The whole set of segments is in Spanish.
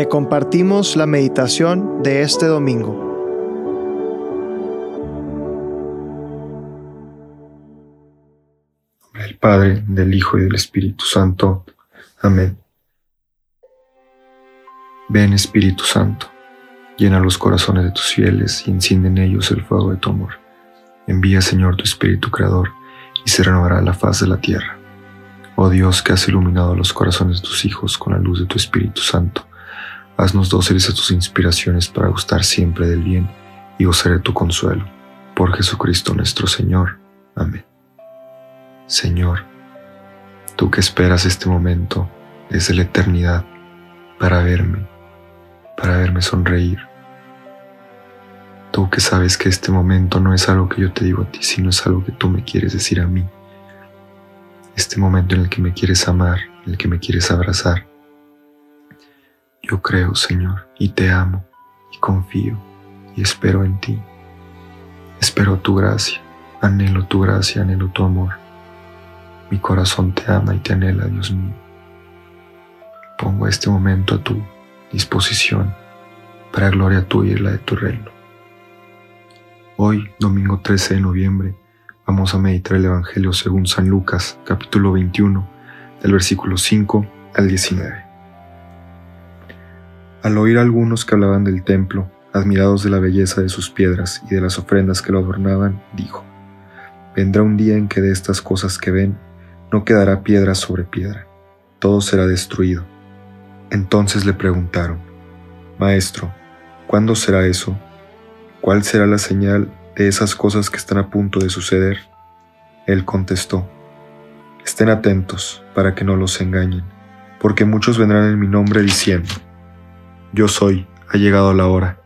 Te compartimos la meditación de este domingo. del Padre, del Hijo y del Espíritu Santo. Amén. Ven Espíritu Santo, llena los corazones de tus fieles y enciende en ellos el fuego de tu amor. Envía Señor tu Espíritu Creador y se renovará la faz de la tierra. Oh Dios que has iluminado los corazones de tus hijos con la luz de tu Espíritu Santo, haznos dóciles a tus inspiraciones para gustar siempre del bien y gozar tu consuelo. Por Jesucristo nuestro Señor. Amén. Señor, tú que esperas este momento desde la eternidad para verme, para verme sonreír. Tú que sabes que este momento no es algo que yo te digo a ti, sino es algo que tú me quieres decir a mí. Este momento en el que me quieres amar, en el que me quieres abrazar. Yo creo, Señor, y te amo, y confío, y espero en ti. Espero tu gracia, anhelo tu gracia, anhelo tu amor. Mi corazón te ama y te anhela, Dios mío. Pongo este momento a tu disposición para gloria tuya y la de tu reino. Hoy, domingo 13 de noviembre, vamos a meditar el Evangelio según San Lucas, capítulo 21, del versículo 5 al 19. Al oír a algunos que hablaban del templo, admirados de la belleza de sus piedras y de las ofrendas que lo adornaban, dijo, Vendrá un día en que de estas cosas que ven no quedará piedra sobre piedra, todo será destruido. Entonces le preguntaron, Maestro, ¿cuándo será eso? ¿Cuál será la señal de esas cosas que están a punto de suceder? Él contestó, Estén atentos para que no los engañen, porque muchos vendrán en mi nombre diciendo, Yo soy, ha llegado la hora.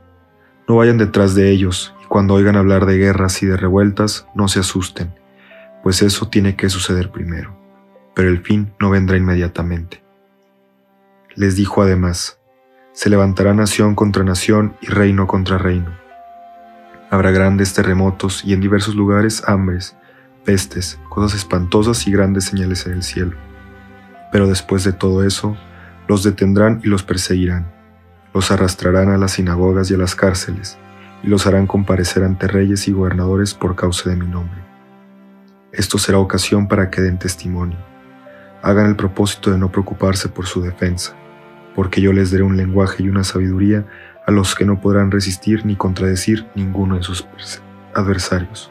No vayan detrás de ellos, y cuando oigan hablar de guerras y de revueltas, no se asusten, pues eso tiene que suceder primero, pero el fin no vendrá inmediatamente. Les dijo además, se levantará nación contra nación y reino contra reino Habrá grandes terremotos y en diversos lugares hambres, pestes, cosas espantosas y grandes señales en el cielo. Pero después de todo eso, los detendrán y los perseguirán. Los arrastrarán a las sinagogas y a las cárceles, y los harán comparecer ante reyes y gobernadores por causa de mi nombre. Esto será ocasión para que den testimonio. Hagan el propósito de no preocuparse por su defensa, porque yo les daré un lenguaje y una sabiduría a los que no podrán resistir ni contradecir ninguno de sus adversarios.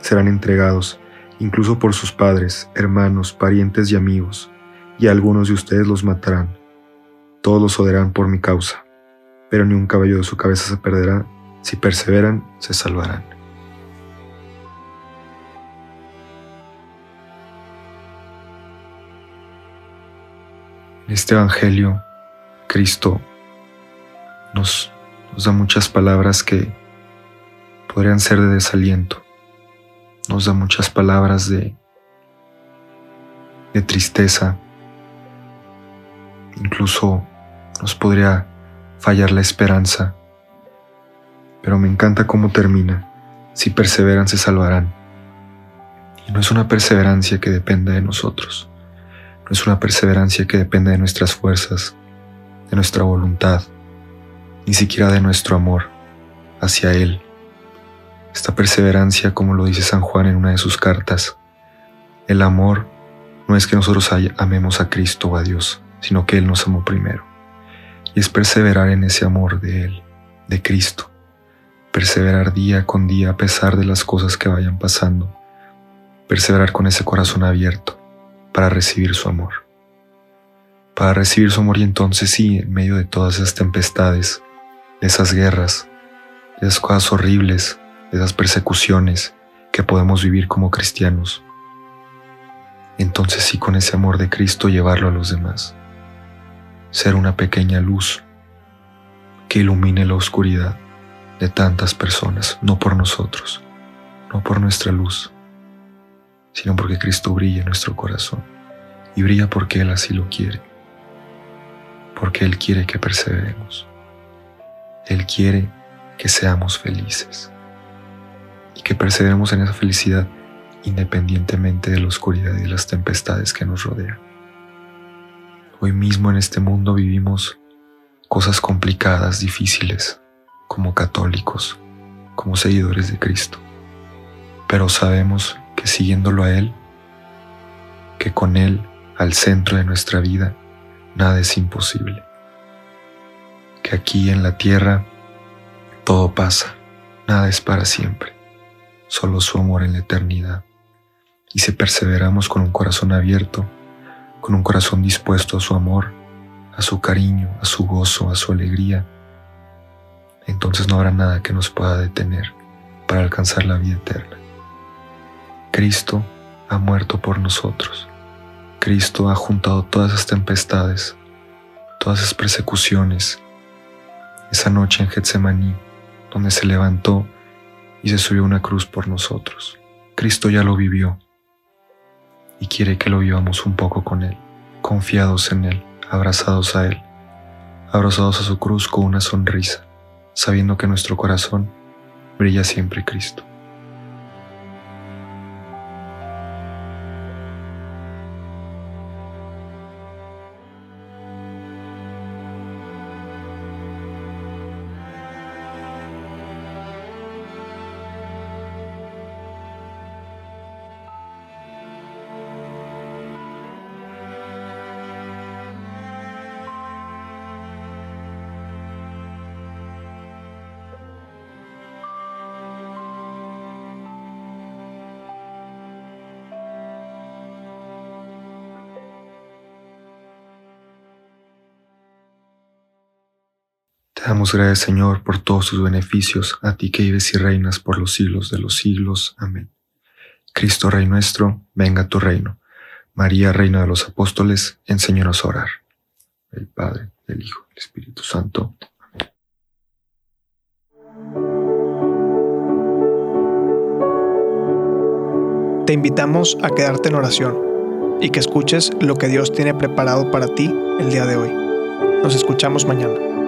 Serán entregados, incluso por sus padres, hermanos, parientes y amigos, y algunos de ustedes los matarán. Todos los odiarán por mi causa, pero ni un cabello de su cabeza se perderá. Si perseveran, se salvarán. En este Evangelio, Cristo nos, da muchas palabras que podrían ser de desaliento, nos da muchas palabras de, de tristeza, incluso nos podría fallar la esperanza, pero me encanta cómo termina. Si perseveran, se salvarán. Y no es una perseverancia que dependa de nosotros, no es una perseverancia que dependa de nuestras fuerzas, de nuestra voluntad, ni siquiera de nuestro amor hacia Él. Esta perseverancia, como lo dice San Juan en una de sus cartas, el amor no es que nosotros amemos a Cristo o a Dios, sino que Él nos amó primero. Y es perseverar en ese amor de Él, de Cristo. Perseverar día con día a pesar de las cosas que vayan pasando. Perseverar con ese corazón abierto para recibir su amor. Para recibir su amor y entonces sí, en medio de todas esas tempestades, esas guerras, de esas cosas horribles, de esas persecuciones que podemos vivir como cristianos. Entonces sí con ese amor de Cristo llevarlo a los demás. Ser una pequeña luz que ilumine la oscuridad de tantas personas, no por nosotros, no por nuestra luz, sino porque Cristo brilla en nuestro corazón y brilla porque Él así lo quiere, porque Él quiere que perseveremos. Él quiere que seamos felices y que perseveremos en esa felicidad independientemente de la oscuridad y las tempestades que nos rodean. Hoy mismo en este mundo vivimos cosas complicadas, difíciles, como católicos, como seguidores de Cristo. Pero sabemos que siguiéndolo a Él, que con Él al centro de nuestra vida, nada es imposible. Que aquí en la tierra todo pasa, nada es para siempre, solo su amor en la eternidad. Y si perseveramos con un corazón abierto, con un corazón dispuesto a su amor, a su cariño, a su gozo, a su alegría, entonces no habrá nada que nos pueda detener para alcanzar la vida eterna. Cristo ha muerto por nosotros. Cristo ha juntado todas esas tempestades, todas esas persecuciones, esa noche en Getsemaní, donde se levantó y se subió a una cruz por nosotros. Cristo ya lo vivió y quiere que lo vivamos un poco con Él, confiados en Él, abrazados a Él, abrazados a su cruz con una sonrisa, sabiendo que nuestro corazón brilla siempre Cristo. Te damos gracias, Señor, por todos tus beneficios, a ti que vives y reinas por los siglos de los siglos. Amén. Cristo, Rey nuestro, venga a tu reino. María, Reina de los Apóstoles, enséñanos a orar. El Padre, el Hijo, el Espíritu Santo. Te invitamos a quedarte en oración y que escuches lo que Dios tiene preparado para ti el día de hoy. Nos escuchamos mañana.